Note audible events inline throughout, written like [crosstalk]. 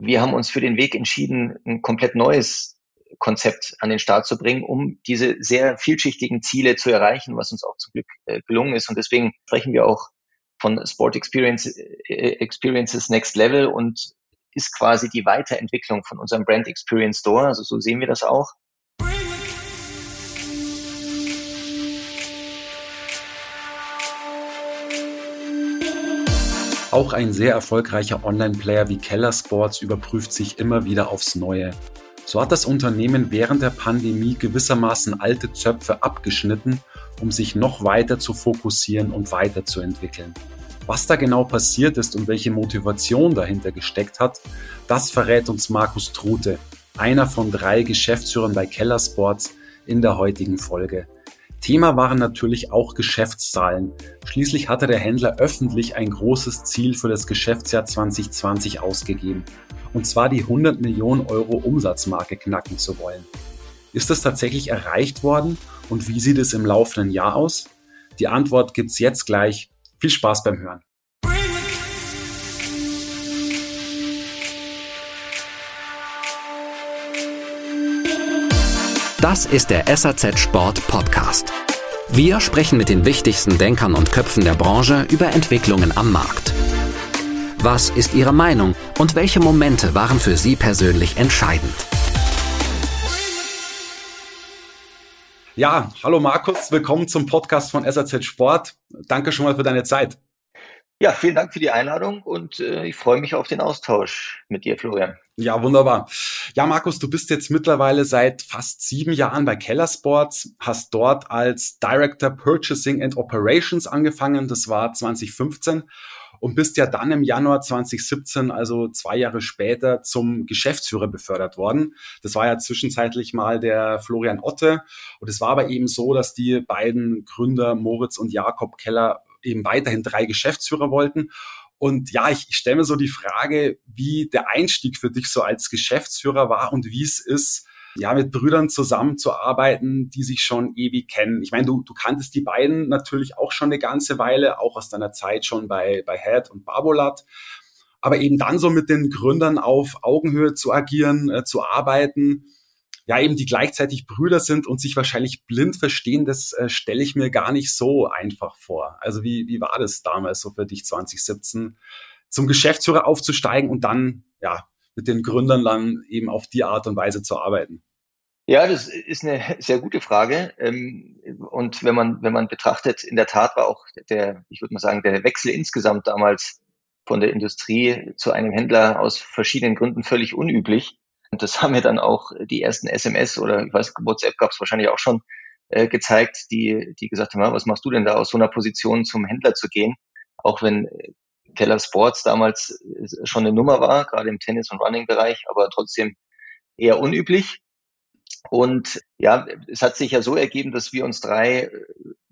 wir haben uns für den Weg entschieden, ein komplett neues Konzept an den Start zu bringen, um diese sehr vielschichtigen Ziele zu erreichen, was uns auch zum Glück äh, gelungen ist. Und deswegen sprechen wir auch von Sport Experience, äh, Experiences Next Level und ist quasi die Weiterentwicklung von unserem Brand Experience Store. Also so sehen wir das auch. Auch ein sehr erfolgreicher Online-Player wie Keller Sports überprüft sich immer wieder aufs Neue. So hat das Unternehmen während der Pandemie gewissermaßen alte Zöpfe abgeschnitten, um sich noch weiter zu fokussieren und weiterzuentwickeln. Was da genau passiert ist und welche Motivation dahinter gesteckt hat, das verrät uns Markus Trute, einer von drei Geschäftsführern bei Keller Sports, in der heutigen Folge. Thema waren natürlich auch Geschäftszahlen. Schließlich hatte der Händler öffentlich ein großes Ziel für das Geschäftsjahr 2020 ausgegeben. Und zwar die 100 Millionen Euro Umsatzmarke knacken zu wollen. Ist das tatsächlich erreicht worden und wie sieht es im laufenden Jahr aus? Die Antwort gibt's jetzt gleich. Viel Spaß beim Hören. Das ist der SAZ Sport Podcast. Wir sprechen mit den wichtigsten Denkern und Köpfen der Branche über Entwicklungen am Markt. Was ist Ihre Meinung und welche Momente waren für Sie persönlich entscheidend? Ja, hallo Markus, willkommen zum Podcast von SAZ Sport. Danke schon mal für deine Zeit. Ja, vielen Dank für die Einladung und äh, ich freue mich auf den Austausch mit dir, Florian. Ja, wunderbar. Ja, Markus, du bist jetzt mittlerweile seit fast sieben Jahren bei Keller Sports, hast dort als Director Purchasing and Operations angefangen, das war 2015 und bist ja dann im Januar 2017, also zwei Jahre später, zum Geschäftsführer befördert worden. Das war ja zwischenzeitlich mal der Florian Otte und es war aber eben so, dass die beiden Gründer Moritz und Jakob Keller eben weiterhin drei Geschäftsführer wollten. Und ja, ich, ich stelle mir so die Frage, wie der Einstieg für dich so als Geschäftsführer war und wie es ist, ja, mit Brüdern zusammenzuarbeiten, die sich schon ewig kennen. Ich meine, du, du kanntest die beiden natürlich auch schon eine ganze Weile, auch aus deiner Zeit schon bei, bei Head und Barbolat. Aber eben dann so mit den Gründern auf Augenhöhe zu agieren, äh, zu arbeiten, ja eben die gleichzeitig Brüder sind und sich wahrscheinlich blind verstehen, das äh, stelle ich mir gar nicht so einfach vor. Also wie, wie war das damals so für dich 2017, zum Geschäftsführer aufzusteigen und dann ja mit den Gründern dann eben auf die Art und Weise zu arbeiten? Ja, das ist eine sehr gute Frage. Ähm, und wenn man, wenn man betrachtet, in der Tat war auch der, ich würde mal sagen, der Wechsel insgesamt damals von der Industrie zu einem Händler aus verschiedenen Gründen völlig unüblich. Und das [laughs] haben mir dann auch die ersten SMS oder ich weiß, WhatsApp gab es wahrscheinlich auch schon äh, gezeigt, die, die gesagt haben, was machst du denn da aus so einer Position zum Händler zu gehen? Auch wenn äh, Keller Sports damals äh, schon eine Nummer war, gerade im Tennis- und Running-Bereich, aber trotzdem eher unüblich. Und ja, es hat sich ja so ergeben, dass wir uns drei, äh,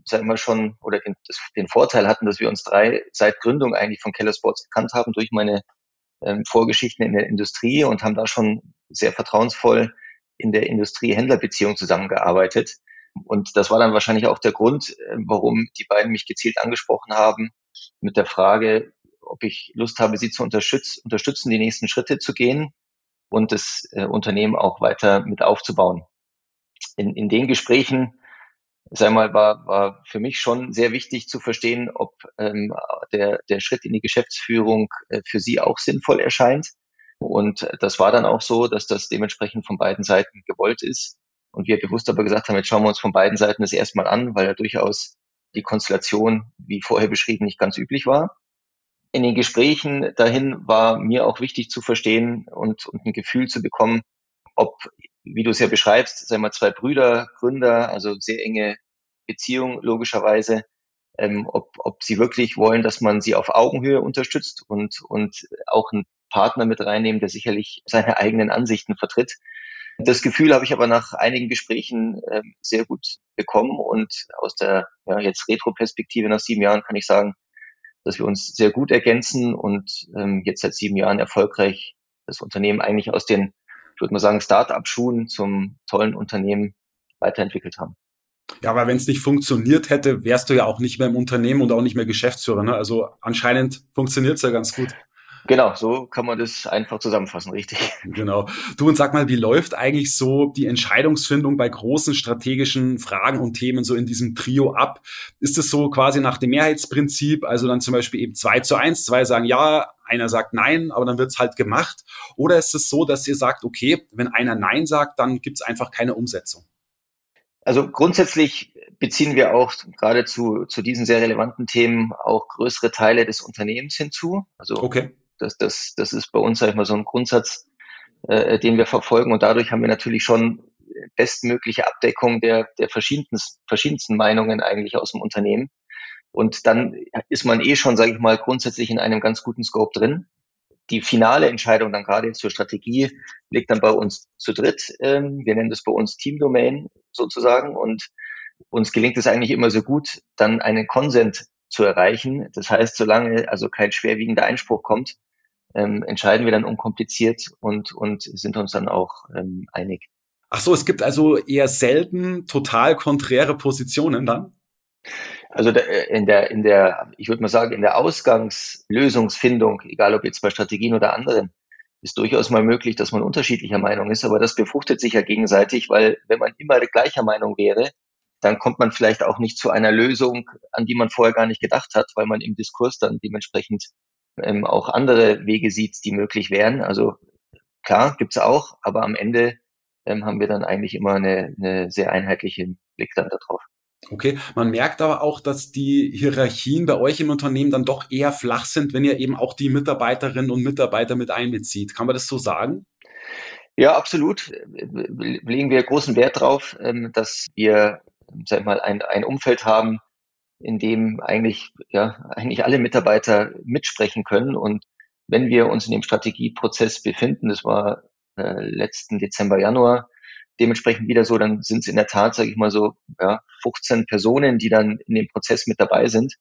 sagen wir schon, oder den, den Vorteil hatten, dass wir uns drei seit Gründung eigentlich von Keller Sports gekannt haben durch meine ähm, Vorgeschichten in der Industrie und haben da schon sehr vertrauensvoll in der Industrie-Händler-Beziehung zusammengearbeitet. Und das war dann wahrscheinlich auch der Grund, äh, warum die beiden mich gezielt angesprochen haben mit der Frage, ob ich Lust habe, sie zu unterstützen, unterstützen die nächsten Schritte zu gehen und das äh, Unternehmen auch weiter mit aufzubauen. In, in den Gesprächen sag mal, war, war für mich schon sehr wichtig zu verstehen, ob ähm, der, der Schritt in die Geschäftsführung äh, für Sie auch sinnvoll erscheint. Und das war dann auch so, dass das dementsprechend von beiden Seiten gewollt ist. Und wir bewusst aber gesagt haben, jetzt schauen wir uns von beiden Seiten das erstmal an, weil ja durchaus die Konstellation, wie vorher beschrieben, nicht ganz üblich war. In den Gesprächen dahin war mir auch wichtig zu verstehen und, und ein Gefühl zu bekommen, ob wie du es ja beschreibst, sagen wir zwei Brüder, Gründer, also sehr enge Beziehung logischerweise, ähm, ob, ob sie wirklich wollen, dass man sie auf Augenhöhe unterstützt und, und auch einen Partner mit reinnehmen, der sicherlich seine eigenen Ansichten vertritt. Das Gefühl habe ich aber nach einigen Gesprächen äh, sehr gut bekommen und aus der ja, jetzt Retro-Perspektive nach sieben Jahren kann ich sagen, dass wir uns sehr gut ergänzen und ähm, jetzt seit sieben Jahren erfolgreich das Unternehmen eigentlich aus den würde mal sagen, Start-up-Schuhen zum tollen Unternehmen weiterentwickelt haben. Ja, aber wenn es nicht funktioniert hätte, wärst du ja auch nicht mehr im Unternehmen und auch nicht mehr Geschäftsführer. Ne? Also anscheinend funktioniert es ja ganz gut. Genau, so kann man das einfach zusammenfassen, richtig. Genau. Du und sag mal, wie läuft eigentlich so die Entscheidungsfindung bei großen strategischen Fragen und Themen so in diesem Trio ab? Ist es so quasi nach dem Mehrheitsprinzip, also dann zum Beispiel eben zwei zu eins, zwei sagen ja, einer sagt nein, aber dann wird's halt gemacht? Oder ist es so, dass ihr sagt, okay, wenn einer nein sagt, dann gibt's einfach keine Umsetzung? Also grundsätzlich beziehen wir auch gerade zu, zu diesen sehr relevanten Themen auch größere Teile des Unternehmens hinzu. Also okay. Das, das, das ist bei uns, sag ich mal, so ein Grundsatz, äh, den wir verfolgen. Und dadurch haben wir natürlich schon bestmögliche Abdeckung der, der verschiedensten, verschiedensten Meinungen eigentlich aus dem Unternehmen. Und dann ist man eh schon, sage ich mal, grundsätzlich in einem ganz guten Scope drin. Die finale Entscheidung dann gerade zur Strategie liegt dann bei uns zu dritt. Ähm, wir nennen das bei uns Team Domain sozusagen. Und uns gelingt es eigentlich immer so gut, dann einen Konsent zu erreichen. Das heißt, solange also kein schwerwiegender Einspruch kommt, ähm, entscheiden wir dann unkompliziert und, und sind uns dann auch ähm, einig. Ach so, es gibt also eher selten total konträre Positionen dann? Also in der, in der, ich würde mal sagen, in der Ausgangslösungsfindung, egal ob jetzt bei Strategien oder anderen, ist durchaus mal möglich, dass man unterschiedlicher Meinung ist, aber das befruchtet sich ja gegenseitig, weil wenn man immer gleicher Meinung wäre, dann kommt man vielleicht auch nicht zu einer Lösung, an die man vorher gar nicht gedacht hat, weil man im Diskurs dann dementsprechend ähm, auch andere Wege sieht, die möglich wären. Also klar, gibt's auch, aber am Ende ähm, haben wir dann eigentlich immer eine, eine sehr einheitliche Blick dann darauf. Okay, man merkt aber auch, dass die Hierarchien bei euch im Unternehmen dann doch eher flach sind, wenn ihr eben auch die Mitarbeiterinnen und Mitarbeiter mit einbezieht. Kann man das so sagen? Ja, absolut. Legen wir großen Wert drauf, ähm, dass wir sag mal, ein, ein Umfeld haben, in dem eigentlich, ja, eigentlich alle Mitarbeiter mitsprechen können. Und wenn wir uns in dem Strategieprozess befinden, das war äh, letzten Dezember, Januar, dementsprechend wieder so, dann sind es in der Tat, sage ich mal so, ja, 15 Personen, die dann in dem Prozess mit dabei sind.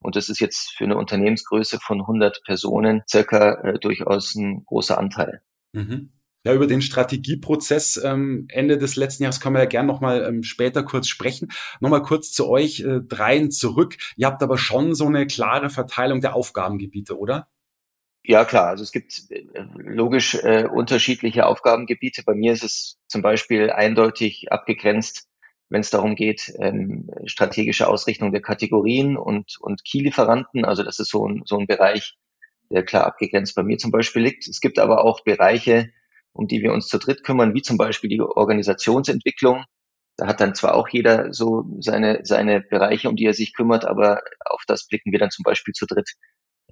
Und das ist jetzt für eine Unternehmensgröße von 100 Personen circa äh, durchaus ein großer Anteil. Mhm. Ja, über den Strategieprozess ähm, Ende des letzten Jahres können wir ja gern nochmal ähm, später kurz sprechen. Nochmal kurz zu euch äh, dreien zurück. Ihr habt aber schon so eine klare Verteilung der Aufgabengebiete, oder? Ja, klar. Also es gibt äh, logisch äh, unterschiedliche Aufgabengebiete. Bei mir ist es zum Beispiel eindeutig abgegrenzt, wenn es darum geht, ähm, strategische Ausrichtung der Kategorien und, und Key-Lieferanten. Also das ist so ein, so ein Bereich, der klar abgegrenzt bei mir zum Beispiel liegt. Es gibt aber auch Bereiche, um die wir uns zu dritt kümmern, wie zum Beispiel die Organisationsentwicklung. Da hat dann zwar auch jeder so seine, seine Bereiche, um die er sich kümmert, aber auf das blicken wir dann zum Beispiel zu dritt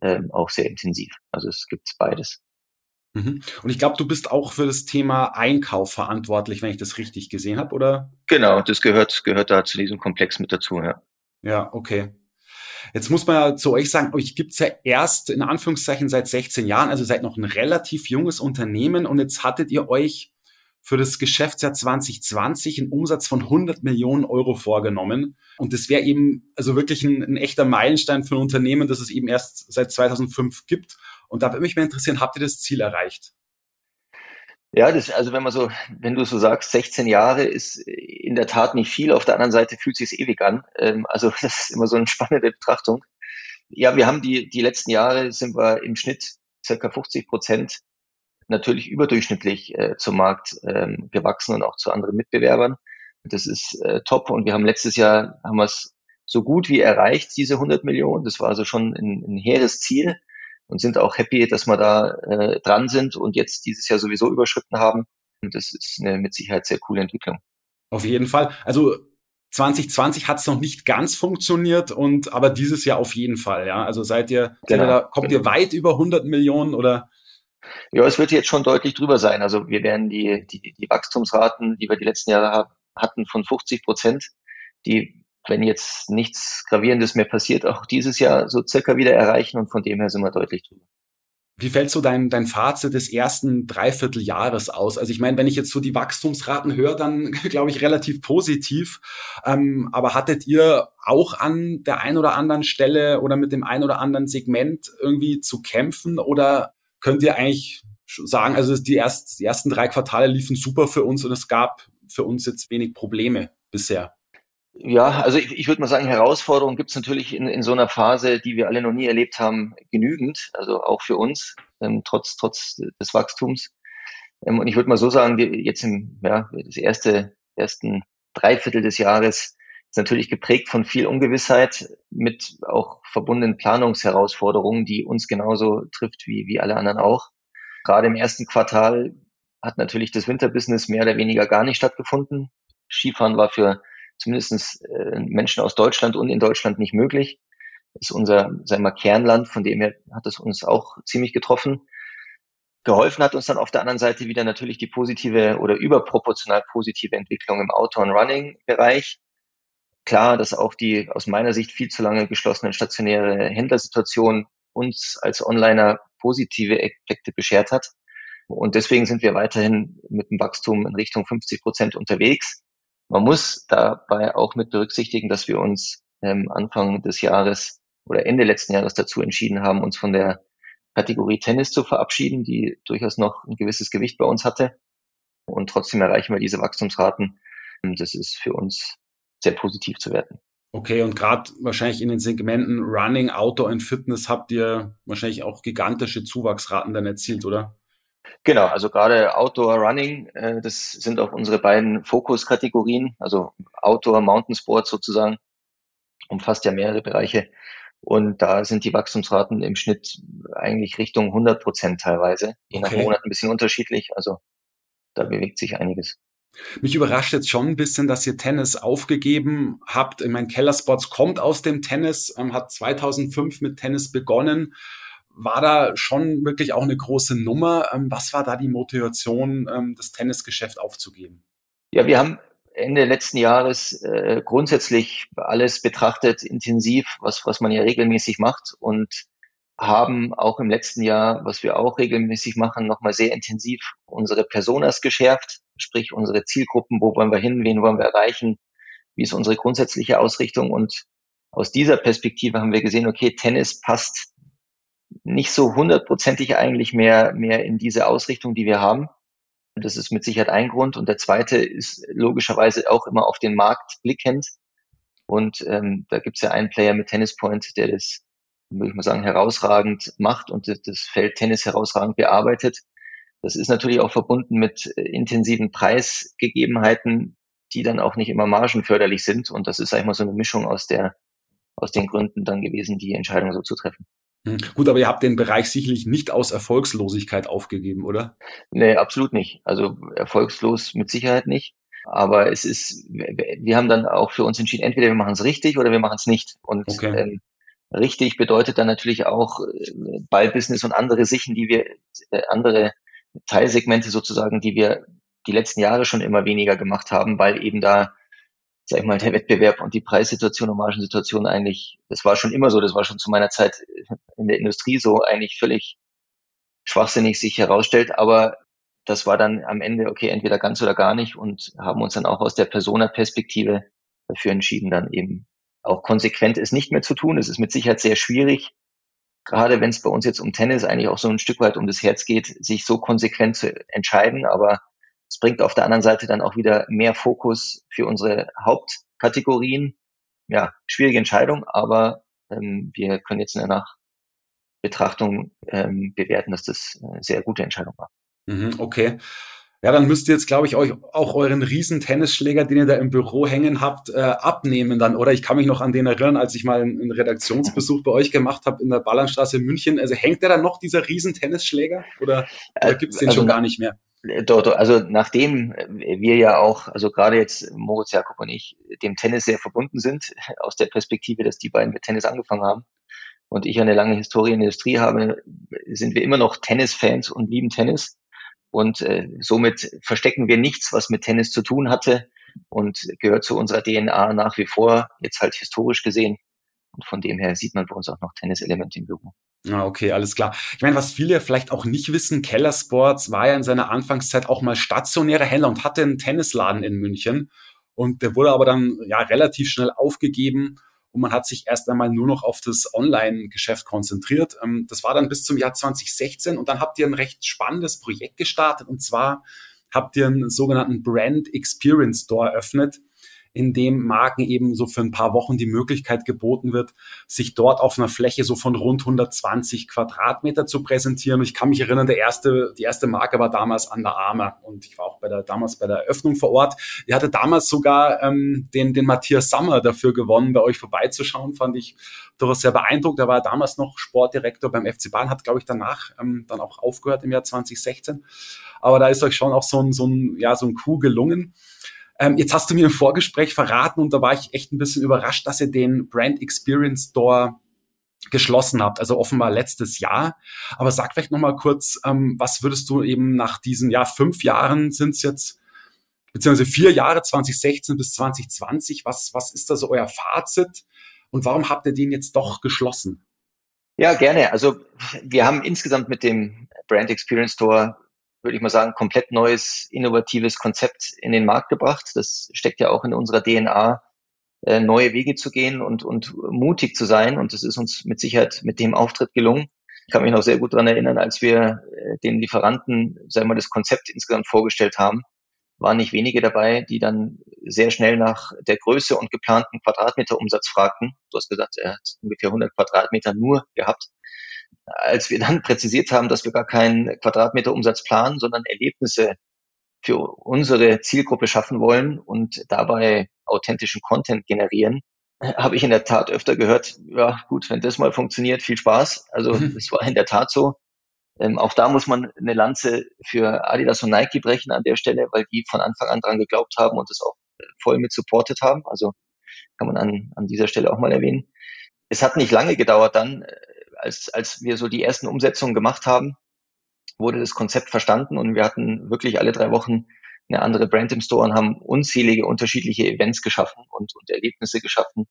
ähm, auch sehr intensiv. Also es gibt beides. Mhm. Und ich glaube, du bist auch für das Thema Einkauf verantwortlich, wenn ich das richtig gesehen habe, oder? Genau, das gehört, gehört da zu diesem Komplex mit dazu, ja. Ja, okay. Jetzt muss man ja zu euch sagen, euch gibt's ja erst in Anführungszeichen seit 16 Jahren, also seid noch ein relativ junges Unternehmen und jetzt hattet ihr euch für das Geschäftsjahr 2020 einen Umsatz von 100 Millionen Euro vorgenommen. Und das wäre eben also wirklich ein, ein, echter Meilenstein für ein Unternehmen, das es eben erst seit 2005 gibt. Und da würde mich mal interessieren, habt ihr das Ziel erreicht? Ja, das, also wenn man so, wenn du so sagst, 16 Jahre ist in der Tat nicht viel. Auf der anderen Seite fühlt sich ewig an. Ähm, also [laughs] das ist immer so eine spannende Betrachtung. Ja, wir haben die, die letzten Jahre sind wir im Schnitt circa 50 Prozent natürlich überdurchschnittlich äh, zum Markt ähm, gewachsen und auch zu anderen Mitbewerbern. Das ist äh, top. Und wir haben letztes Jahr, haben wir es so gut wie erreicht, diese 100 Millionen. Das war also schon ein, ein hehres Ziel und sind auch happy, dass wir da äh, dran sind und jetzt dieses Jahr sowieso überschritten haben. Und das ist eine mit Sicherheit sehr coole Entwicklung. Auf jeden Fall. Also 2020 hat es noch nicht ganz funktioniert und aber dieses Jahr auf jeden Fall, ja. Also seid ihr, genau, da, kommt genau. ihr weit über 100 Millionen oder? Ja, es wird jetzt schon deutlich drüber sein. Also wir werden die, die, die Wachstumsraten, die wir die letzten Jahre hatten, von 50 Prozent, die wenn jetzt nichts Gravierendes mehr passiert, auch dieses Jahr so circa wieder erreichen und von dem her sind wir deutlich drüber. Wie fällt so dein, dein Fazit des ersten Dreivierteljahres aus? Also ich meine, wenn ich jetzt so die Wachstumsraten höre, dann [laughs] glaube ich relativ positiv. Ähm, aber hattet ihr auch an der einen oder anderen Stelle oder mit dem einen oder anderen Segment irgendwie zu kämpfen? Oder könnt ihr eigentlich sagen, also die, erst, die ersten drei Quartale liefen super für uns und es gab für uns jetzt wenig Probleme bisher? Ja, also ich, ich würde mal sagen, Herausforderungen gibt es natürlich in, in so einer Phase, die wir alle noch nie erlebt haben, genügend, also auch für uns. ähm, trotz, trotz des Wachstums. Ähm, und ich würde mal so sagen, jetzt im, ja, das erste, ersten Dreiviertel des Jahres ist natürlich geprägt von viel Ungewissheit mit auch verbundenen Planungsherausforderungen, die uns genauso trifft wie, wie alle anderen auch. Gerade im ersten Quartal hat natürlich das Winterbusiness mehr oder weniger gar nicht stattgefunden. Skifahren war für zumindest äh, Menschen aus Deutschland und in Deutschland nicht möglich. Das ist unser, sagen wir, Kernland, von dem her hat es uns auch ziemlich getroffen. Geholfen hat uns dann auf der anderen Seite wieder natürlich die positive oder überproportional positive Entwicklung im Outdoor- und Running-Bereich. Klar, dass auch die aus meiner Sicht viel zu lange geschlossene stationäre Händlersituation uns als Onliner positive Effekte beschert hat. Und deswegen sind wir weiterhin mit dem Wachstum in Richtung 50 Prozent unterwegs. Man muss dabei auch mit berücksichtigen, dass wir uns ähm, Anfang des Jahres oder Ende letzten Jahres dazu entschieden haben, uns von der Kategorie Tennis zu verabschieden, die durchaus noch ein gewisses Gewicht bei uns hatte. Und trotzdem erreichen wir diese Wachstumsraten. Das ist für uns sehr positiv zu werten. Okay, und gerade wahrscheinlich in den Segmenten Running, Outdoor und Fitness habt ihr wahrscheinlich auch gigantische Zuwachsraten dann erzielt, oder? Genau, also gerade Outdoor Running, äh, das sind auch unsere beiden Fokuskategorien, also Outdoor Mountain Sport sozusagen, umfasst ja mehrere Bereiche. Und da sind die Wachstumsraten im Schnitt eigentlich Richtung 100 Prozent teilweise, je nach Monat ein bisschen unterschiedlich. Also da bewegt sich einiges. Mich überrascht jetzt schon ein bisschen, dass ihr Tennis aufgegeben habt. Ich meine, Kellersports kommt aus dem Tennis, ähm, hat 2005 mit Tennis begonnen. War da schon wirklich auch eine große Nummer? Ähm, was war da die Motivation, ähm, das Tennisgeschäft aufzugeben? Ja, wir haben Ende letzten Jahres äh, grundsätzlich alles betrachtet, intensiv, was, was man ja regelmäßig macht und haben auch im letzten Jahr, was wir auch regelmäßig machen, nochmal sehr intensiv unsere Personas geschärft, sprich unsere Zielgruppen, wo wollen wir hin, wen wollen wir erreichen, wie ist unsere grundsätzliche Ausrichtung und aus dieser Perspektive haben wir gesehen, okay, Tennis passt nicht so hundertprozentig eigentlich mehr, mehr in diese Ausrichtung, die wir haben. Das ist mit Sicherheit ein Grund. Und der zweite ist logischerweise auch immer auf den Markt blickend. Und ähm, da gibt es ja einen Player mit Tennis Point, der das, würde ich mal sagen, herausragend macht und das Feld Tennis herausragend bearbeitet. Das ist natürlich auch verbunden mit äh, intensiven Preisgegebenheiten, die dann auch nicht immer margenförderlich sind. Und das ist eigentlich mal so eine Mischung aus der, aus den Gründen dann gewesen, die Entscheidung so zu treffen. Hm. Gut, aber ihr habt den Bereich sicherlich nicht aus Erfolgslosigkeit aufgegeben, oder? Nee, absolut nicht. Also erfolgslos mit Sicherheit nicht. Aber es ist, wir haben dann auch für uns entschieden, entweder wir machen es richtig oder wir machen es nicht. Und okay. ähm, richtig bedeutet dann natürlich auch äh, Ballbusiness und andere Sichen, die wir, äh, andere Teilsegmente sozusagen, die wir die letzten Jahre schon immer weniger gemacht haben, weil eben da sag ich mal, der Wettbewerb und die Preissituation und Margensituation eigentlich, das war schon immer so, das war schon zu meiner Zeit in der Industrie so eigentlich völlig schwachsinnig sich herausstellt, aber das war dann am Ende, okay, entweder ganz oder gar nicht und haben uns dann auch aus der Persona-Perspektive dafür entschieden, dann eben auch konsequent es nicht mehr zu tun. Es ist mit Sicherheit sehr schwierig, gerade wenn es bei uns jetzt um Tennis eigentlich auch so ein Stück weit um das Herz geht, sich so konsequent zu entscheiden, aber es bringt auf der anderen Seite dann auch wieder mehr Fokus für unsere Hauptkategorien. Ja, schwierige Entscheidung, aber ähm, wir können jetzt in der Nachbetrachtung ähm, bewerten, dass das eine sehr gute Entscheidung war. Mhm, okay. Ja, dann müsst ihr jetzt, glaube ich, euch auch euren riesen Tennisschläger, den ihr da im Büro hängen habt, äh, abnehmen dann, oder? Ich kann mich noch an den erinnern, als ich mal einen Redaktionsbesuch bei euch gemacht habe in der Ballernstraße in München. Also hängt der da noch, dieser riesen Tennisschläger? Oder, oder äh, gibt es den also, schon gar nicht mehr? Dort, also nachdem wir ja auch, also gerade jetzt Moritz Jakob und ich, dem Tennis sehr verbunden sind, [laughs] aus der Perspektive, dass die beiden mit Tennis angefangen haben und ich eine lange Historie in der Industrie habe, sind wir immer noch Tennisfans und lieben Tennis. Und äh, somit verstecken wir nichts, was mit Tennis zu tun hatte und gehört zu unserer DNA nach wie vor, jetzt halt historisch gesehen. Und von dem her sieht man bei uns auch noch Tenniselemente im Büro. Ah, okay, alles klar. Ich meine, was viele vielleicht auch nicht wissen, Keller Sports war ja in seiner Anfangszeit auch mal stationärer Händler und hatte einen Tennisladen in München. Und der wurde aber dann ja relativ schnell aufgegeben und man hat sich erst einmal nur noch auf das Online-Geschäft konzentriert. Ähm, das war dann bis zum Jahr 2016 und dann habt ihr ein recht spannendes Projekt gestartet und zwar habt ihr einen sogenannten Brand Experience Store eröffnet in dem Marken eben so für ein paar Wochen die Möglichkeit geboten wird, sich dort auf einer Fläche so von rund 120 Quadratmeter zu präsentieren. Ich kann mich erinnern, der erste, die erste Marke war damals Under Armour und ich war auch bei der, damals bei der Eröffnung vor Ort. Die hatte damals sogar ähm, den, den Matthias Sommer dafür gewonnen, bei euch vorbeizuschauen, fand ich durchaus sehr beeindruckt. Er war damals noch Sportdirektor beim FC Bayern, hat, glaube ich, danach ähm, dann auch aufgehört im Jahr 2016. Aber da ist euch schon auch so ein, so ein, ja, so ein Coup gelungen. Ähm, jetzt hast du mir im Vorgespräch verraten und da war ich echt ein bisschen überrascht, dass ihr den Brand Experience Store geschlossen habt, also offenbar letztes Jahr. Aber sag vielleicht nochmal kurz, ähm, was würdest du eben nach diesen, ja, fünf Jahren sind es jetzt, beziehungsweise vier Jahre, 2016 bis 2020, was, was ist da so euer Fazit und warum habt ihr den jetzt doch geschlossen? Ja, gerne. Also wir haben insgesamt mit dem Brand Experience Store würde ich mal sagen, komplett neues, innovatives Konzept in den Markt gebracht. Das steckt ja auch in unserer DNA, äh, neue Wege zu gehen und, und mutig zu sein. Und das ist uns mit Sicherheit mit dem Auftritt gelungen. Ich kann mich noch sehr gut daran erinnern, als wir äh, den Lieferanten, sagen wir, das Konzept insgesamt vorgestellt haben, waren nicht wenige dabei, die dann sehr schnell nach der Größe und geplanten Quadratmeterumsatz fragten. Du hast gesagt, er hat ungefähr 100 Quadratmeter nur gehabt als wir dann [laughs] präzisiert haben, dass wir gar keinen Quadratmeterumsatz planen, sondern Erlebnisse für unsere Zielgruppe schaffen wollen und dabei authentischen Content generieren, habe ich in der Tat öfter gehört, ja gut, wenn das mal funktioniert, viel Spaß. Also mhm. es war in der Tat so. Ähm, auch da muss man eine Lanze für Adidas und Nike brechen an der Stelle, weil die von Anfang an dran geglaubt haben und es auch voll mit supportet haben. Also kann man an, an dieser Stelle auch mal erwähnen. Es hat nicht lange gedauert dann, als, als wir so die ersten Umsetzungen gemacht haben, wurde das Konzept verstanden und wir hatten wirklich alle drei Wochen eine andere Brand im Store und haben unzählige unterschiedliche Events geschaffen und, und Erlebnisse geschaffen.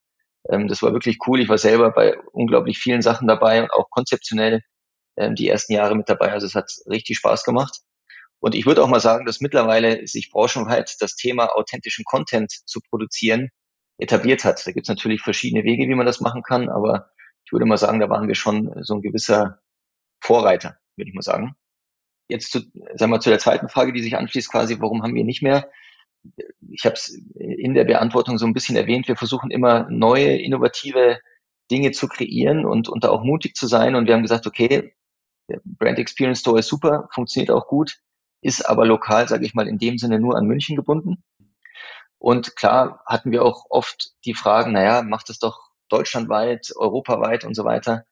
Ähm, das war wirklich cool. Ich war selber bei unglaublich vielen Sachen dabei und auch konzeptionell ähm, die ersten Jahre mit dabei. Also es hat richtig Spaß gemacht. Und ich würde auch mal sagen, dass mittlerweile sich branchenweit das Thema authentischen Content zu produzieren etabliert hat. Da gibt es natürlich verschiedene Wege, wie man das machen kann, aber ich würde mal sagen, da waren wir schon so ein gewisser Vorreiter, würde ich mal sagen. Jetzt zu, sagen wir, zu der zweiten Frage, die sich anschließt, quasi, warum haben wir nicht mehr? Ich habe es in der Beantwortung so ein bisschen erwähnt, wir versuchen immer neue, innovative Dinge zu kreieren und, und da auch mutig zu sein. Und wir haben gesagt, okay, der Brand Experience Store ist super, funktioniert auch gut, ist aber lokal, sage ich mal, in dem Sinne nur an München gebunden. Und klar hatten wir auch oft die Fragen, naja, macht es doch deutschlandweit, europaweit und so weiter.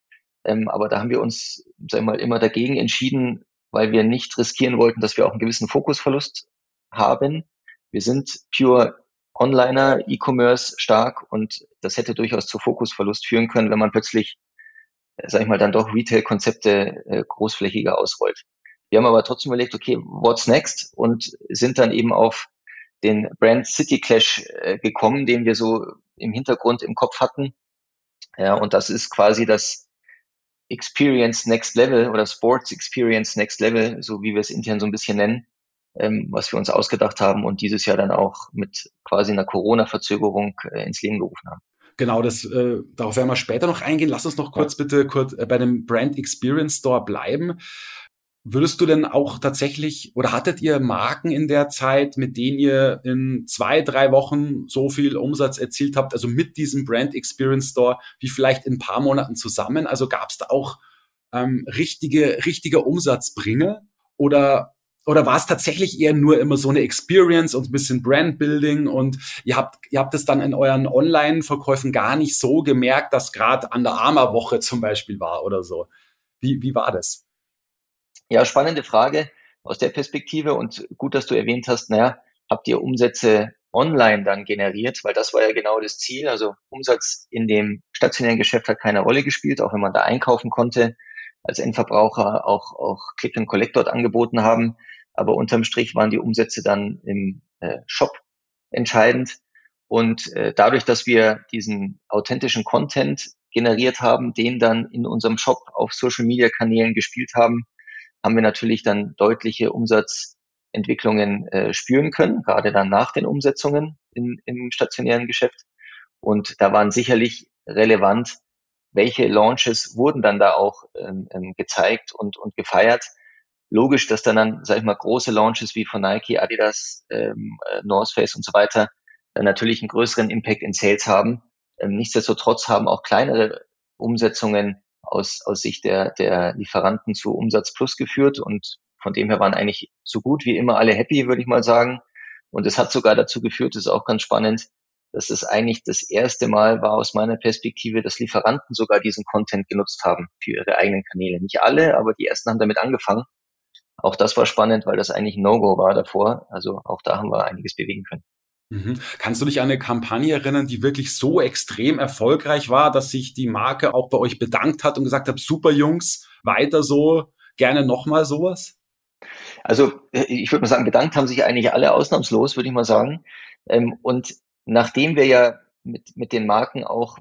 Ähm, aber da haben wir uns sagen wir mal, immer dagegen entschieden, weil wir nicht riskieren wollten, dass wir auch einen gewissen Fokusverlust haben. Wir sind pure Onliner, E-Commerce stark und das hätte durchaus zu Fokusverlust führen können, wenn man plötzlich, äh, sag ich mal, dann doch Retail-Konzepte äh, großflächiger ausrollt. Wir haben aber trotzdem überlegt, okay, what's next? Und sind dann eben auf den Brand City Clash äh, gekommen, den wir so im Hintergrund im Kopf hatten. Ja, und das ist quasi das Experience Next Level oder Sports Experience Next Level, so wie wir es intern so ein bisschen nennen, ähm, was wir uns ausgedacht haben und dieses Jahr dann auch mit quasi einer Corona-Verzögerung äh, ins Leben gerufen haben. Genau, das, äh, darauf werden wir später noch eingehen. Lass uns noch kurz bitte kurz äh, bei dem Brand Experience Store bleiben. Würdest du denn auch tatsächlich oder hattet ihr Marken in der Zeit, mit denen ihr in zwei, drei Wochen so viel Umsatz erzielt habt, also mit diesem Brand Experience Store, wie vielleicht in ein paar Monaten zusammen? Also gab es da auch ähm, richtige, richtige Umsatzbringer oder oder war es tatsächlich eher nur immer so eine Experience und ein bisschen Brandbuilding und ihr habt, ihr habt es dann in euren Online-Verkäufen gar nicht so gemerkt, dass gerade an der Arma-Woche zum Beispiel war oder so? Wie, wie war das? Ja, spannende Frage aus der Perspektive und gut, dass du erwähnt hast, naja, habt ihr Umsätze online dann generiert, weil das war ja genau das Ziel. Also Umsatz in dem stationären Geschäft hat keine Rolle gespielt, auch wenn man da einkaufen konnte, als Endverbraucher auch, auch Click and Collect dort angeboten haben. Aber unterm Strich waren die Umsätze dann im äh, Shop entscheidend. Und äh, dadurch, dass wir diesen authentischen Content generiert haben, den dann in unserem Shop auf Social Media Kanälen gespielt haben, haben wir natürlich dann deutliche Umsatzentwicklungen äh, spüren können, gerade dann nach den Umsetzungen in, im stationären Geschäft. Und da waren sicherlich relevant, welche Launches wurden dann da auch ähm, ähm gezeigt und, und gefeiert. Logisch, dass dann, dann, sag ich mal, große Launches wie von Nike, Adidas, ähm, äh, North Face und so weiter äh, natürlich einen größeren Impact in Sales haben. Ähm, nichtsdestotrotz haben auch kleinere Umsetzungen aus, aus Sicht der, der Lieferanten zu Umsatz Plus geführt und von dem her waren eigentlich so gut wie immer alle happy, würde ich mal sagen. Und es hat sogar dazu geführt, das ist auch ganz spannend, dass es eigentlich das erste Mal war aus meiner Perspektive, dass Lieferanten sogar diesen Content genutzt haben für ihre eigenen Kanäle. Nicht alle, aber die ersten haben damit angefangen. Auch das war spannend, weil das eigentlich ein No-Go war davor. Also auch da haben wir einiges bewegen können. Mhm. Kannst du dich an eine Kampagne erinnern, die wirklich so extrem erfolgreich war, dass sich die Marke auch bei euch bedankt hat und gesagt hat, super Jungs, weiter so, gerne nochmal sowas? Also ich würde mal sagen, bedankt haben sich eigentlich alle ausnahmslos, würde ich mal sagen. Ähm, und nachdem wir ja mit, mit den Marken auch,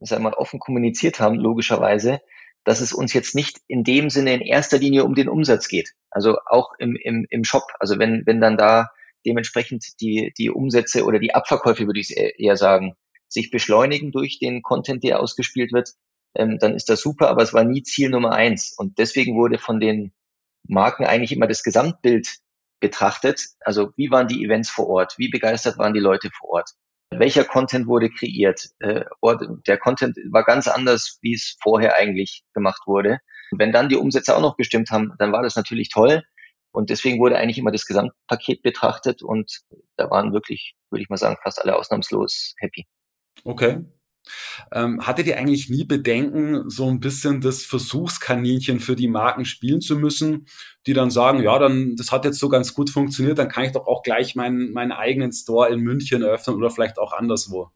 sagen wir mal, offen kommuniziert haben, logischerweise, dass es uns jetzt nicht in dem Sinne in erster Linie um den Umsatz geht. Also auch im, im, im Shop. Also wenn, wenn dann da dementsprechend die, die Umsätze oder die Abverkäufe, würde ich eher sagen, sich beschleunigen durch den Content, der ausgespielt wird, ähm, dann ist das super, aber es war nie Ziel Nummer eins. Und deswegen wurde von den Marken eigentlich immer das Gesamtbild betrachtet. Also wie waren die Events vor Ort? Wie begeistert waren die Leute vor Ort? Welcher Content wurde kreiert? Äh, der Content war ganz anders, wie es vorher eigentlich gemacht wurde. Und wenn dann die Umsätze auch noch gestimmt haben, dann war das natürlich toll. Und deswegen wurde eigentlich immer das Gesamtpaket betrachtet und da waren wirklich, würde ich mal sagen, fast alle ausnahmslos happy. Okay. Ähm, hattet ihr eigentlich nie Bedenken, so ein bisschen das Versuchskaninchen für die Marken spielen zu müssen, die dann sagen, ja, dann, das hat jetzt so ganz gut funktioniert, dann kann ich doch auch gleich meinen, meinen eigenen Store in München eröffnen oder vielleicht auch anderswo?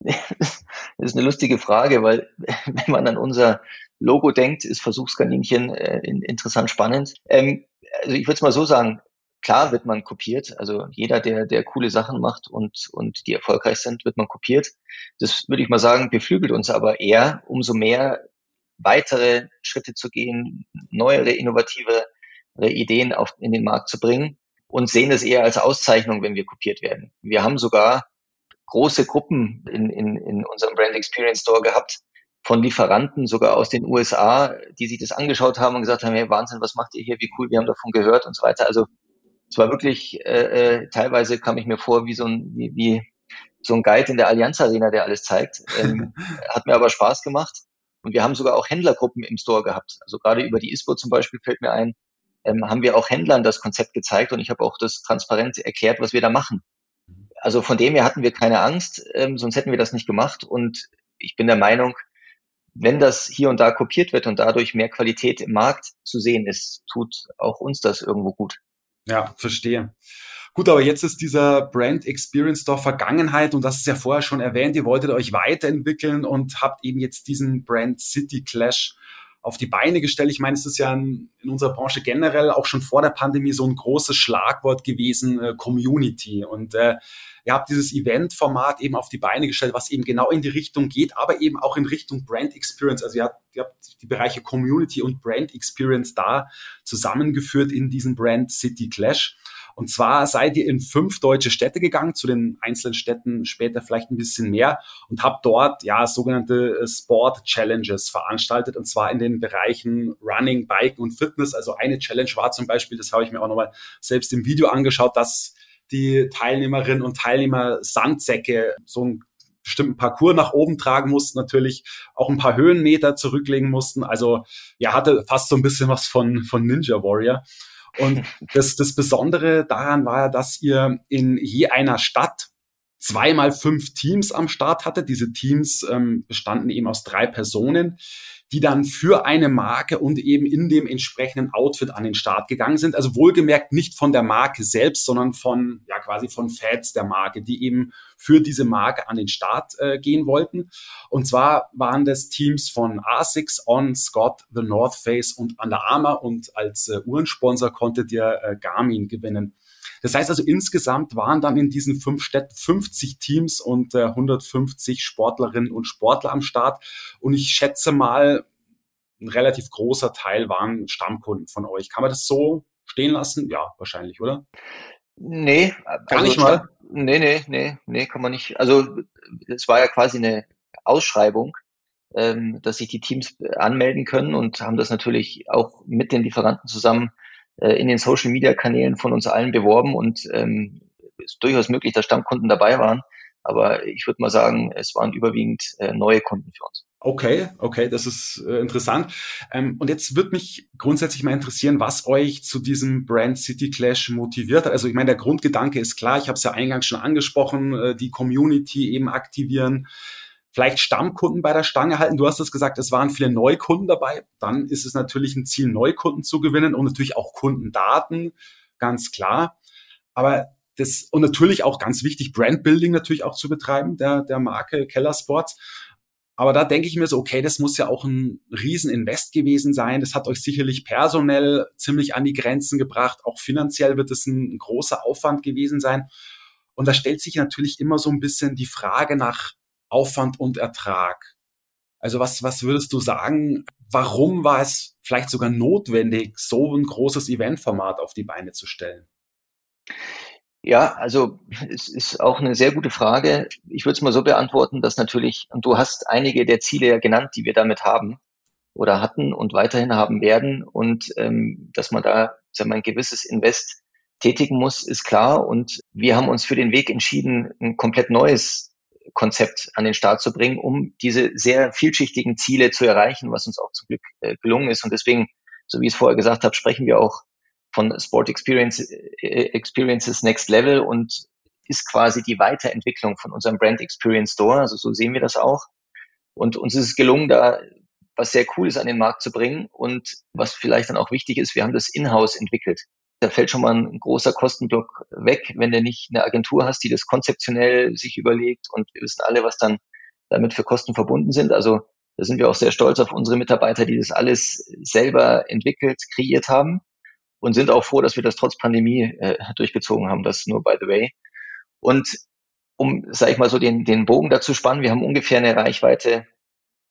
Das ist eine lustige Frage, weil [laughs] wenn man an unser Logo denkt, ist Versuchskaninchen äh, interessant spannend. Ähm, also ich würde es mal so sagen, klar wird man kopiert. Also jeder, der, der coole Sachen macht und, und die erfolgreich sind, wird man kopiert. Das würde ich mal sagen, beflügelt uns aber eher, umso mehr weitere Schritte zu gehen, neuere, innovative Ideen auf, in den Markt zu bringen und sehen es eher als Auszeichnung, wenn wir kopiert werden. Wir haben sogar große Gruppen in, in, in unserem Brand Experience Store gehabt, von Lieferanten, sogar aus den USA, die sich das angeschaut haben und gesagt haben, hey, Wahnsinn, was macht ihr hier, wie cool, wir haben davon gehört und so weiter. Also es war wirklich, äh, äh, teilweise kam ich mir vor wie so ein, wie, wie so ein Guide in der Allianz Arena, der alles zeigt. Ähm, [laughs] hat mir aber Spaß gemacht. Und wir haben sogar auch Händlergruppen im Store gehabt. Also gerade über die ISPO zum Beispiel fällt mir ein, ähm, haben wir auch Händlern das Konzept gezeigt und ich habe auch das transparent erklärt, was wir da machen. Also von dem her hatten wir keine Angst, ähm, sonst hätten wir das nicht gemacht. Und ich bin der Meinung, wenn das hier und da kopiert wird und dadurch mehr Qualität im Markt zu sehen ist, tut auch uns das irgendwo gut. Ja, verstehe. Gut, aber jetzt ist dieser Brand Experience Store Vergangenheit und das ist ja vorher schon erwähnt, ihr wolltet euch weiterentwickeln und habt eben jetzt diesen Brand City Clash auf die Beine gestellt. Ich meine, es ist ja in, in unserer Branche generell auch schon vor der Pandemie so ein großes Schlagwort gewesen, äh, Community. Und äh, ihr habt dieses Event-Format eben auf die Beine gestellt, was eben genau in die Richtung geht, aber eben auch in Richtung Brand Experience. Also ihr habt, ihr habt die Bereiche Community und Brand Experience da zusammengeführt in diesen Brand City Clash. Und zwar seid ihr in fünf deutsche Städte gegangen, zu den einzelnen Städten später vielleicht ein bisschen mehr und habt dort ja sogenannte äh, Sport Challenges veranstaltet und zwar in den Bereichen Running, Biken und Fitness. Also eine Challenge war zum Beispiel, das habe ich mir auch nochmal selbst im Video angeschaut, dass die Teilnehmerinnen und Teilnehmer Sandsäcke, so einen bestimmten Parcours nach oben tragen mussten, natürlich auch ein paar Höhenmeter zurücklegen mussten. Also ja, hatte fast so ein bisschen was von, von Ninja Warrior. Und das, das Besondere daran war ja, dass ihr in je einer Stadt zweimal fünf Teams am Start hattet. Diese Teams ähm, bestanden eben aus drei Personen, die dann für eine Marke und eben in dem entsprechenden Outfit an den Start gegangen sind. Also wohlgemerkt nicht von der Marke selbst, sondern von, ja, quasi von Fans der Marke, die eben für diese Marke an den Start äh, gehen wollten. Und zwar waren das Teams von ASICS, On, Scott, The North Face und Under Armour und als äh, Uhrensponsor konntet ihr äh, Garmin gewinnen. Das heißt also, insgesamt waren dann in diesen fünf Städten 50 Teams und äh, 150 Sportlerinnen und Sportler am Start. Und ich schätze mal, ein relativ großer Teil waren Stammkunden von euch. Kann man das so stehen lassen? Ja, wahrscheinlich, oder? Nee, gar also, nicht mal. Nee, nee, nee, nee, kann man nicht. Also es war ja quasi eine Ausschreibung, ähm, dass sich die Teams anmelden können und haben das natürlich auch mit den Lieferanten zusammen äh, in den Social Media Kanälen von uns allen beworben und ähm, ist durchaus möglich, dass Stammkunden dabei waren. Aber ich würde mal sagen, es waren überwiegend äh, neue Kunden für uns. Okay, okay, das ist äh, interessant. Ähm, und jetzt würde mich grundsätzlich mal interessieren, was euch zu diesem Brand City Clash motiviert hat. Also ich meine, der Grundgedanke ist klar, ich habe es ja eingangs schon angesprochen, äh, die Community eben aktivieren, vielleicht Stammkunden bei der Stange halten. Du hast es gesagt, es waren viele Neukunden dabei. Dann ist es natürlich ein Ziel, Neukunden zu gewinnen und natürlich auch Kundendaten, ganz klar. Aber das, und natürlich auch ganz wichtig, Brandbuilding natürlich auch zu betreiben, der, der Marke Keller. Aber da denke ich mir so, okay, das muss ja auch ein Rieseninvest gewesen sein. Das hat euch sicherlich personell ziemlich an die Grenzen gebracht. Auch finanziell wird es ein großer Aufwand gewesen sein. Und da stellt sich natürlich immer so ein bisschen die Frage nach Aufwand und Ertrag. Also was, was würdest du sagen? Warum war es vielleicht sogar notwendig, so ein großes Eventformat auf die Beine zu stellen? Ja, also es ist auch eine sehr gute Frage. Ich würde es mal so beantworten, dass natürlich, und du hast einige der Ziele ja genannt, die wir damit haben oder hatten und weiterhin haben werden. Und ähm, dass man da sagen wir, ein gewisses Invest tätigen muss, ist klar. Und wir haben uns für den Weg entschieden, ein komplett neues Konzept an den Start zu bringen, um diese sehr vielschichtigen Ziele zu erreichen, was uns auch zum Glück äh, gelungen ist. Und deswegen, so wie ich es vorher gesagt habe, sprechen wir auch von Sport Experience, äh, Experiences Next Level und ist quasi die Weiterentwicklung von unserem Brand Experience Store. Also so sehen wir das auch. Und uns ist es gelungen, da was sehr cool ist an den Markt zu bringen und was vielleicht dann auch wichtig ist, wir haben das in-house entwickelt. Da fällt schon mal ein großer Kostenblock weg, wenn du nicht eine Agentur hast, die das konzeptionell sich überlegt und wir wissen alle, was dann damit für Kosten verbunden sind. Also da sind wir auch sehr stolz auf unsere Mitarbeiter, die das alles selber entwickelt, kreiert haben und sind auch froh, dass wir das trotz Pandemie äh, durchgezogen haben. Das nur by the way. Und um, sage ich mal so, den, den Bogen dazu spannen, wir haben ungefähr eine Reichweite,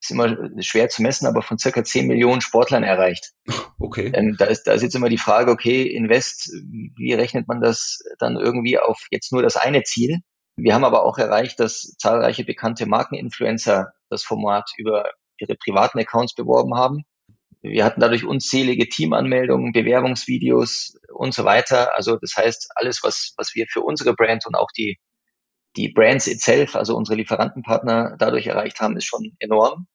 ist immer schwer zu messen, aber von circa 10 Millionen Sportlern erreicht. Okay. Ähm, da, ist, da ist jetzt immer die Frage, okay, Invest, wie rechnet man das dann irgendwie auf jetzt nur das eine Ziel? Wir haben aber auch erreicht, dass zahlreiche bekannte Markeninfluencer das Format über ihre privaten Accounts beworben haben. Wir hatten dadurch unzählige Teamanmeldungen, Bewerbungsvideos und so weiter. Also das heißt, alles, was, was wir für unsere Brand und auch die, die Brands itself, also unsere Lieferantenpartner dadurch erreicht haben, ist schon enorm.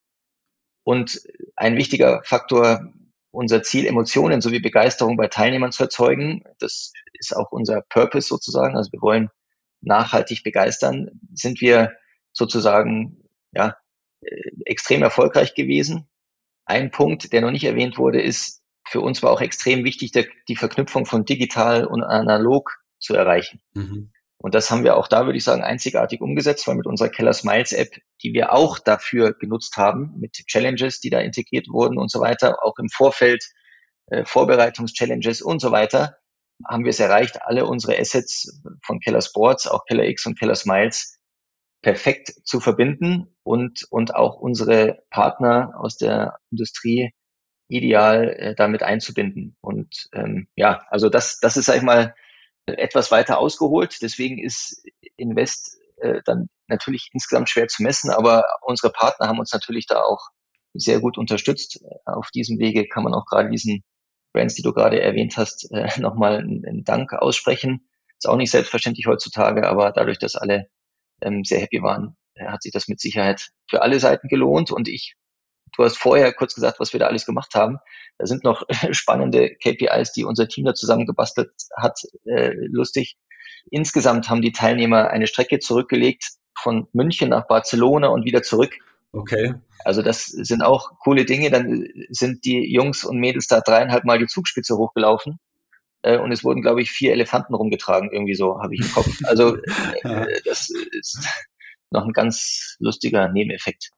Und ein wichtiger Faktor, unser Ziel, Emotionen sowie Begeisterung bei Teilnehmern zu erzeugen. Das ist auch unser Purpose sozusagen. Also wir wollen nachhaltig begeistern. Sind wir sozusagen, ja, äh, extrem erfolgreich gewesen. Ein Punkt, der noch nicht erwähnt wurde, ist, für uns war auch extrem wichtig, die Verknüpfung von digital und analog zu erreichen. Mhm. Und das haben wir auch da, würde ich sagen, einzigartig umgesetzt, weil mit unserer Keller Smiles App, die wir auch dafür genutzt haben, mit Challenges, die da integriert wurden und so weiter, auch im Vorfeld, äh, Vorbereitungschallenges und so weiter, haben wir es erreicht, alle unsere Assets von Keller Sports, auch Keller X und Keller Smiles, perfekt zu verbinden und, und auch unsere Partner aus der Industrie ideal äh, damit einzubinden. Und ähm, ja, also das, das ist, sag ich mal, etwas weiter ausgeholt. Deswegen ist Invest äh, dann natürlich insgesamt schwer zu messen, aber unsere Partner haben uns natürlich da auch sehr gut unterstützt. Auf diesem Wege kann man auch gerade diesen Brands, die du gerade erwähnt hast, äh, [laughs] nochmal einen, Dank aussprechen. Ist auch nicht selbstverständlich heutzutage, aber dadurch, dass alle ähm, sehr happy waren, äh, hat sich das mit Sicherheit für alle Seiten gelohnt. Und ich, du hast vorher kurz gesagt, was wir da alles gemacht haben. Da sind noch [laughs] spannende KPIs, die unser Team da zusammengebastelt hat. Äh, lustig. Insgesamt haben die Teilnehmer eine Strecke zurückgelegt von München nach Barcelona und wieder zurück. Okay. Also das sind auch coole Dinge. Dann sind die Jungs und Mädels da dreieinhalb Mal die Zugspitze hochgelaufen. Äh, und es wurden, glaube ich, vier Elefanten rumgetragen, irgendwie so, habe ich im Kopf. Also [laughs] äh, das ist noch ein ganz lustiger Nebeneffekt.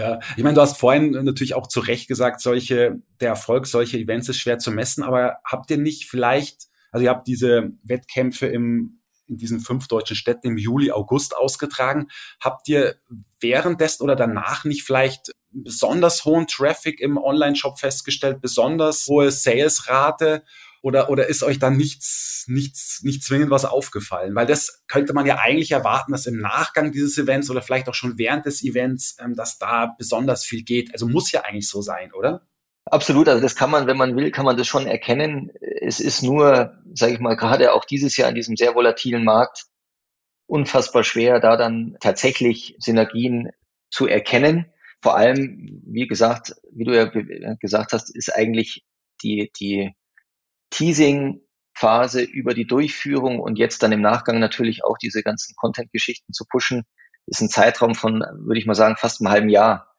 Ja, ich meine, du hast vorhin natürlich auch zu Recht gesagt, solche, der Erfolg solcher Events ist schwer zu messen, aber habt ihr nicht vielleicht, also ihr habt diese Wettkämpfe im, in diesen fünf deutschen Städten im Juli, August ausgetragen. Habt ihr währenddessen oder danach nicht vielleicht besonders hohen Traffic im Online-Shop festgestellt, besonders hohe Salesrate oder, oder ist euch da nichts, nichts, nicht zwingend was aufgefallen? Weil das könnte man ja eigentlich erwarten, dass im Nachgang dieses Events oder vielleicht auch schon während des Events, ähm, dass da besonders viel geht. Also muss ja eigentlich so sein, oder? Absolut, also das kann man, wenn man will, kann man das schon erkennen. Es ist nur, sage ich mal, gerade auch dieses Jahr in diesem sehr volatilen Markt unfassbar schwer, da dann tatsächlich Synergien zu erkennen. Vor allem, wie gesagt, wie du ja gesagt hast, ist eigentlich die, die Teasing-Phase über die Durchführung und jetzt dann im Nachgang natürlich auch diese ganzen Content-Geschichten zu pushen, ist ein Zeitraum von, würde ich mal sagen, fast einem halben Jahr.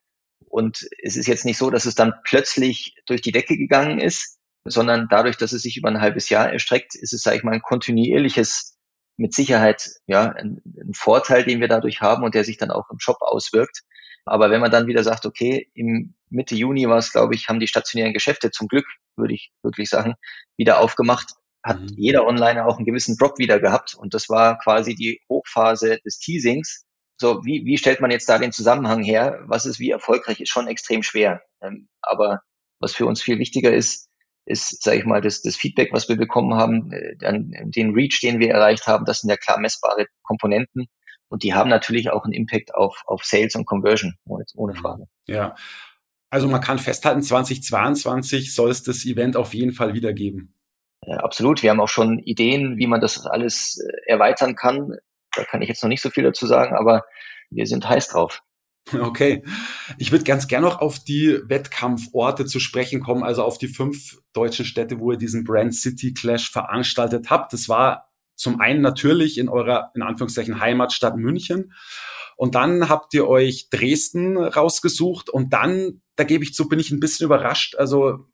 Und es ist jetzt nicht so, dass es dann plötzlich durch die Decke gegangen ist, sondern dadurch, dass es sich über ein halbes Jahr erstreckt, ist es, sage ich mal, ein kontinuierliches, mit Sicherheit, ja, ein, ein Vorteil, den wir dadurch haben und der sich dann auch im Shop auswirkt. Aber wenn man dann wieder sagt, okay, im Mitte Juni war es, glaube ich, haben die stationären Geschäfte zum Glück, würde ich wirklich sagen, wieder aufgemacht, hat mhm. jeder Online auch einen gewissen Drop wieder gehabt. Und das war quasi die Hochphase des Teasings. So, wie, wie stellt man jetzt da den Zusammenhang her? Was ist wie erfolgreich? Ist schon extrem schwer. Ähm, aber was für uns viel wichtiger ist, ist, sage ich mal, das, das Feedback, was wir bekommen haben, äh, den Reach, den wir erreicht haben, das sind ja klar messbare Komponenten. Und die haben natürlich auch einen Impact auf, auf Sales und Conversion, ohne Frage. Ja. Also man kann festhalten, 2022 soll es das Event auf jeden Fall wieder geben. Ja, absolut. Wir haben auch schon Ideen, wie man das alles äh, erweitern kann. Da kann ich jetzt noch nicht so viel dazu sagen, aber wir sind heiß drauf. [laughs] Okay. Ich würde ganz gerne noch auf die Wettkampforte zu sprechen kommen, also auf die fünf deutschen Städte, wo ihr diesen Brand City Clash veranstaltet habt. Das war zum einen natürlich in eurer, in Anführungszeichen, Heimatstadt München. Und dann habt ihr euch Dresden rausgesucht und dann, da gebe ich zu, bin ich ein bisschen überrascht. Also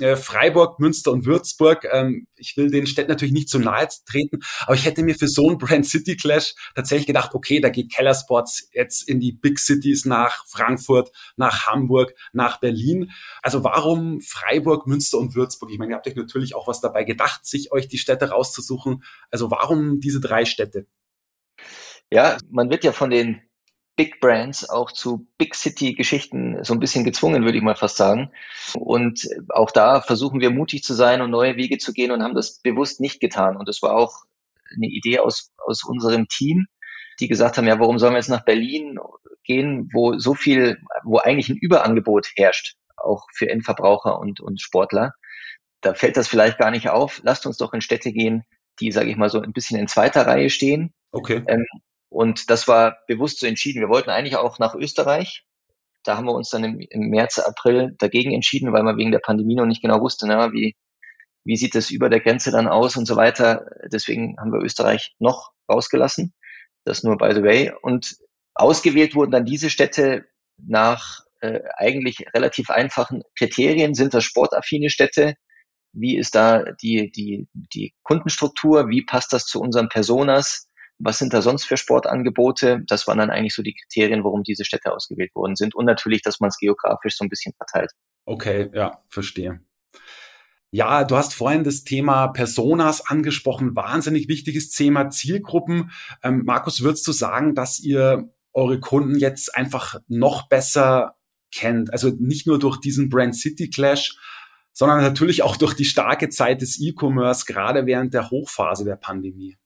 äh, Freiburg, Münster und Würzburg. Ähm, ich will den Städten natürlich nicht zu nahe treten, aber ich hätte mir für so einen [laughs] Brand City Clash tatsächlich gedacht, okay, da geht Keller Sports jetzt in die Big Cities nach Frankfurt, nach Hamburg, nach Berlin. Also warum Freiburg, Münster und Würzburg? Ich meine, ihr habt euch natürlich auch was dabei gedacht, sich euch die Städte rauszusuchen. Also warum diese drei Städte? Ja, man wird ja von den Big Brands auch zu Big City Geschichten so ein bisschen gezwungen, würde ich mal fast sagen. Und auch da versuchen wir mutig zu sein und neue Wege zu gehen und haben das bewusst nicht getan. Und das war auch eine Idee aus, aus unserem Team, die gesagt haben, ja, warum sollen wir jetzt nach Berlin gehen, wo so viel, wo eigentlich ein Überangebot herrscht, auch für Endverbraucher und, und Sportler. Da fällt das vielleicht gar nicht auf. Lasst uns doch in Städte gehen, die, sage ich mal, so ein bisschen in zweiter Reihe stehen. Okay. Ähm, und das war bewusst so entschieden. Wir wollten eigentlich auch nach Österreich. Da haben wir uns dann im, im März, April dagegen entschieden, weil man wegen der Pandemie noch nicht genau wusste, na, wie, wie sieht das über der Grenze dann aus und so weiter. Deswegen haben wir Österreich noch rausgelassen. Das nur by the way. Und ausgewählt wurden dann diese Städte nach äh, eigentlich relativ einfachen Kriterien. Sind das sportaffine Städte? Wie ist da die, die, die Kundenstruktur? Wie passt das zu unseren Personas? Was sind da sonst für Sportangebote? Das waren dann eigentlich so die Kriterien, warum diese Städte ausgewählt worden sind. Und natürlich, dass man es geografisch so ein bisschen verteilt. Okay, ja, verstehe. Ja, du hast vorhin das Thema Personas angesprochen, wahnsinnig wichtiges Thema Zielgruppen. Ähm, Markus, würdest du sagen, dass ihr eure Kunden jetzt einfach noch besser kennt? Also nicht nur durch diesen Brand City Clash, sondern natürlich auch durch die starke Zeit des E-Commerce, gerade während der Hochphase der Pandemie.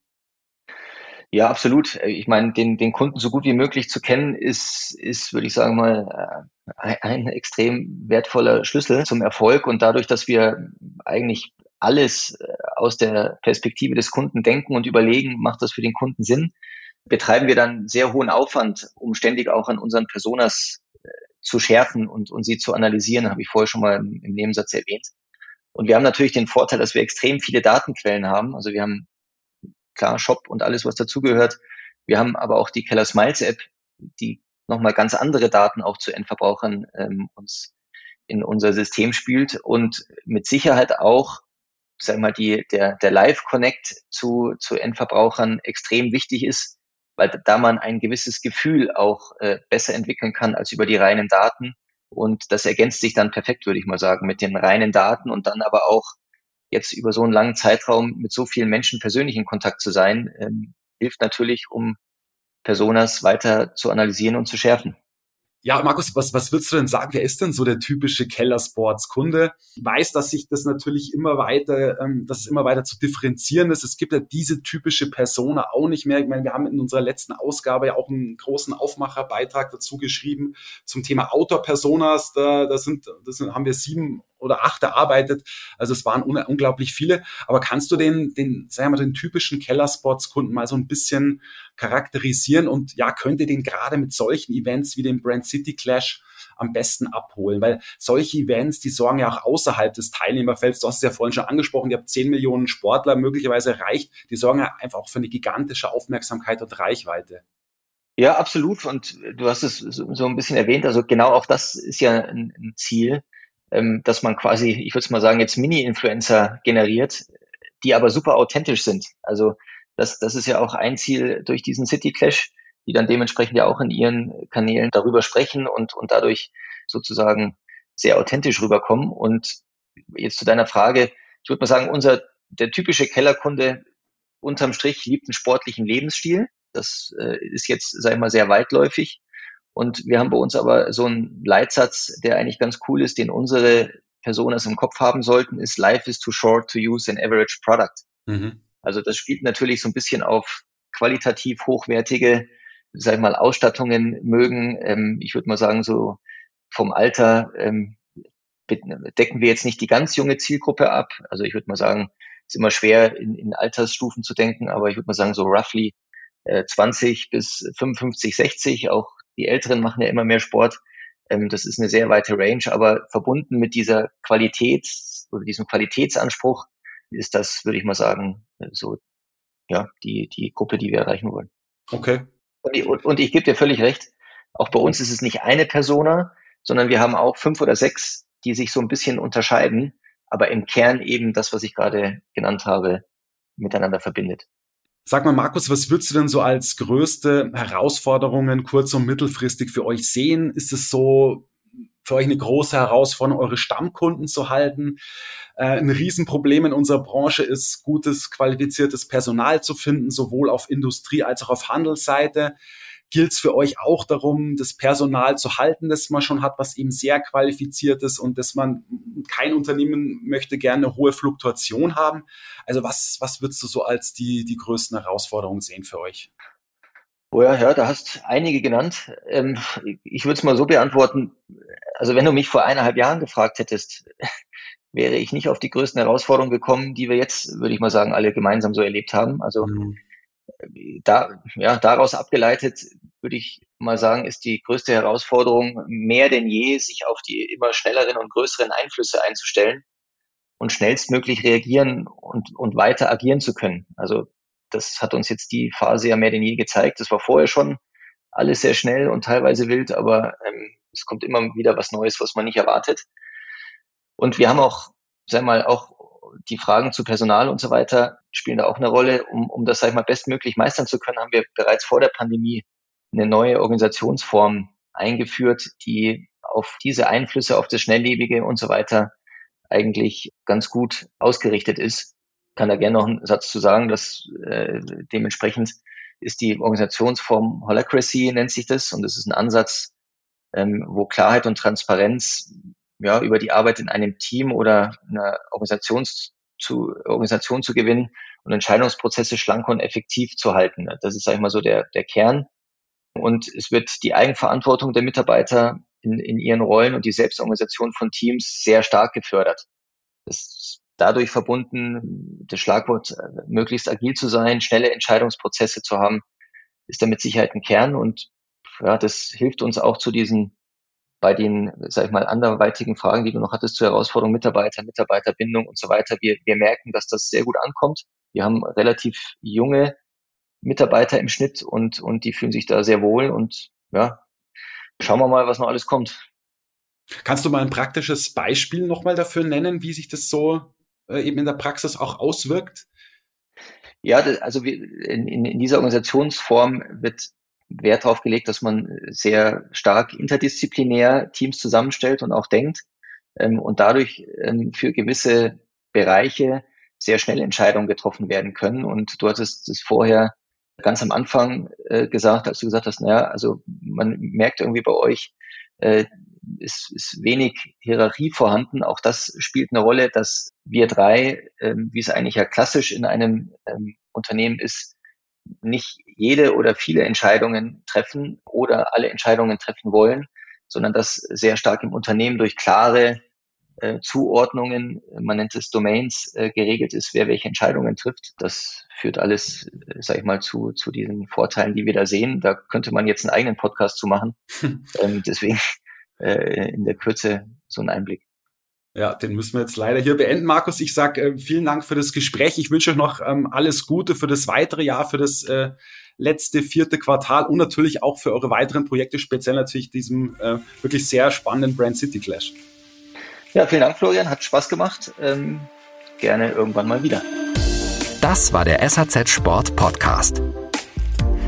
Ja, absolut. Ich meine, den, den Kunden so gut wie möglich zu kennen, ist, ist, würde ich sagen mal, äh, ein, ein extrem wertvoller Schlüssel zum Erfolg. Und dadurch, dass wir eigentlich alles äh, aus der Perspektive des Kunden denken und überlegen, macht das für den Kunden Sinn, betreiben wir dann sehr hohen Aufwand, um ständig auch an unseren Personas äh, zu schärfen und, und sie zu analysieren, habe ich vorher schon mal im, im Nebensatz erwähnt. Und wir haben natürlich den Vorteil, dass wir extrem viele Datenquellen haben. Also wir haben klar Shop und alles, was dazugehört. Wir haben aber auch die Keller Smiles App, die nochmal ganz andere Daten auch zu Endverbrauchern ähm, uns in unser System spielt und mit Sicherheit auch, sag mal, die, der, der Live-Connect zu, zu Endverbrauchern extrem wichtig ist, weil da man ein gewisses Gefühl auch äh, besser entwickeln kann als über die reinen Daten. Und das ergänzt sich dann perfekt, würde ich mal sagen, mit den reinen Daten und dann aber auch jetzt über so einen langen Zeitraum mit so vielen Menschen persönlich in Kontakt zu sein, ähm, hilft natürlich, um Personas weiter zu analysieren und zu schärfen. Ja, Markus, was, was würdest du denn sagen? Wer ist denn so der typische Keller-Sports-Kunde? Ich weiß, dass sich das natürlich immer weiter, ähm, dass es immer weiter zu differenzieren ist. Es gibt ja diese typische Persona auch nicht mehr. Ich meine, wir haben in unserer letzten Ausgabe ja auch einen großen Aufmacherbeitrag dazu geschrieben zum Thema Outdoor-Personas. Da, da sind, das sind, haben wir sieben oder acht erarbeitet. Also es waren un unglaublich viele. Aber kannst du den, den, sagen wir mal, den typischen Kellerspots-Kunden mal so ein bisschen charakterisieren und ja, könnt ihr den gerade mit solchen Events wie dem Brand City Clash am besten abholen? Weil solche Events, die sorgen ja auch außerhalb des Teilnehmerfelds, du hast es ja vorhin schon angesprochen, ihr habt 10 Millionen Sportler möglicherweise erreicht, die sorgen ja einfach auch für eine gigantische Aufmerksamkeit und Reichweite. Ja, absolut. Und du hast es so ein bisschen erwähnt. Also genau auch das ist ja ein, Ziel, ähm, dass man quasi, ich würde mal sagen, jetzt Mini-Influencer generiert, die aber super authentisch sind. Also das, das ist ja auch ein Ziel durch diesen City Clash, die dann dementsprechend ja auch in ihren Kanälen darüber sprechen und, und dadurch sozusagen sehr authentisch rüberkommen. Und jetzt zu deiner Frage, ich würde mal sagen, unser, der typische Kellerkunde unterm Strich liebt einen sportlichen Lebensstil. Das äh, ist jetzt, sag ich mal, sehr weitläufig. Und wir haben bei uns aber so einen Leitsatz, der eigentlich ganz cool ist, den unsere Personas im Kopf haben sollten, ist Life is too short to use an average product. Mhm. Also das spielt natürlich so ein bisschen auf qualitativ hochwertige, sag ich mal, Ausstattungen mögen. Ähm, ich würde mal sagen, so vom Alter ähm, decken wir jetzt nicht die ganz junge Zielgruppe ab. Also ich würde mal sagen, ist immer schwer in, in Altersstufen zu denken, aber ich würde mal sagen, so roughly äh, 20 bis 55, 60. Auch die Älteren machen ja immer mehr Sport. Ähm, das ist eine sehr weite Range, aber verbunden mit dieser Qualität oder diesem Qualitätsanspruch ist das, würde ich mal sagen, so ja die die Gruppe, die wir erreichen wollen. Okay. Und ich, und, und ich gebe dir völlig recht. Auch bei uns ist es nicht eine Persona, sondern wir haben auch fünf oder sechs, die sich so ein bisschen unterscheiden, aber im Kern eben das, was ich gerade genannt habe, miteinander verbindet. Sag mal, Markus, was würdest du denn so als größte Herausforderungen kurz- und mittelfristig für euch sehen? Ist es so für euch eine große Herausforderung, eure Stammkunden zu halten? Äh, ein Riesenproblem in unserer Branche ist, gutes, qualifiziertes Personal zu finden, sowohl auf Industrie- als auch auf Handelsseite gilt es für euch auch darum, das Personal zu halten, das man schon hat, was eben sehr qualifiziert ist und dass man kein Unternehmen möchte gerne eine hohe Fluktuation haben. Also was, was würdest du so als die, die größten Herausforderungen sehen für euch? Oh ja, ja, da hast einige genannt. Ähm, ich würde es mal so beantworten. Also wenn du mich vor eineinhalb Jahren gefragt hättest, [laughs] wäre ich nicht auf die größten Herausforderungen gekommen, die wir jetzt, würde ich mal sagen, alle gemeinsam so erlebt haben. Also mhm da, ja, daraus abgeleitet würde ich mal sagen, ist die größte Herausforderung mehr denn je, sich auf die immer schnelleren und größeren Einflüsse einzustellen und schnellstmöglich reagieren und, und weiter agieren zu können. Also das hat uns jetzt die Phase ja mehr denn je gezeigt. Das war vorher schon alles sehr schnell und teilweise wild, aber ähm, es kommt immer wieder was Neues, was man nicht erwartet. Und wir haben auch, sag mal, auch die Fragen zu Personal und so weiter spielen da auch eine Rolle. Um, um das, sag ich mal, bestmöglich meistern zu können, haben wir bereits vor der Pandemie eine neue Organisationsform eingeführt, die auf diese Einflüsse, auf das Schnelllebige und so weiter eigentlich ganz gut ausgerichtet ist. Kann da gerne noch einen Satz zu sagen, dass äh, dementsprechend ist die Organisationsform Holacracy, nennt sich das, und das ist ein Ansatz, ähm, wo Klarheit und Transparenz ja, über die Arbeit in einem Team oder einer Organisation zu, Organisation zu gewinnen und Entscheidungsprozesse schlank und effektiv zu halten. Das ist, sag ich mal, so der, der Kern. Und es wird die Eigenverantwortung der Mitarbeiter in, in ihren Rollen und die Selbstorganisation von Teams sehr stark gefördert. Das ist dadurch verbunden, das Schlagwort äh, möglichst agil zu sein, schnelle Entscheidungsprozesse zu haben, ist da mit Sicherheit ein Kern und ja, das hilft uns auch zu diesen bei den, sag ich mal, anderweitigen Fragen, die du noch hattest zur Herausforderung Mitarbeiter, Mitarbeiterbindung und so weiter, wir, wir merken, dass das sehr gut ankommt. Wir haben relativ junge Mitarbeiter im Schnitt und, und die fühlen sich da sehr wohl und ja, schauen wir mal, was noch alles kommt. Kannst du mal ein praktisches Beispiel nochmal dafür nennen, wie sich das so äh, eben in der Praxis auch auswirkt? Ja, also wir, in, in dieser Organisationsform wird Wert darauf gelegt, dass man sehr stark interdisziplinär Teams zusammenstellt und auch denkt ähm, und dadurch ähm, für gewisse Bereiche sehr schnell Entscheidungen getroffen werden können. Und du hattest es vorher ganz am Anfang äh, gesagt, als du gesagt hast, naja, also man merkt irgendwie bei euch, äh, ist, ist wenig Hierarchie vorhanden. Auch das spielt eine Rolle, dass wir drei, ähm, wie es eigentlich ja klassisch in einem ähm, Unternehmen ist, nicht jede oder viele Entscheidungen treffen oder alle Entscheidungen treffen wollen, sondern das sehr stark im Unternehmen durch klare äh, Zuordnungen, man nennt es Domains, äh, geregelt ist, wer welche Entscheidungen trifft. Das führt alles, äh, sag ich mal, zu, zu diesen Vorteilen, die wir da sehen. Da könnte man jetzt einen eigenen Podcast zu machen. [laughs] ähm, deswegen äh, in der Kürze so ein Einblick. Ja, den müssen wir jetzt leider hier beenden, Markus. Ich sage äh, vielen Dank für das Gespräch. Ich wünsche euch noch ähm, alles Gute für das weitere Jahr, für das äh, letzte vierte Quartal und natürlich auch für eure weiteren Projekte, speziell natürlich diesem äh, wirklich sehr spannenden Brand City Clash. Ja, vielen Dank, Florian. Hat Spaß gemacht. Ähm, gerne irgendwann mal wieder. Das war der SAZ Sport Podcast.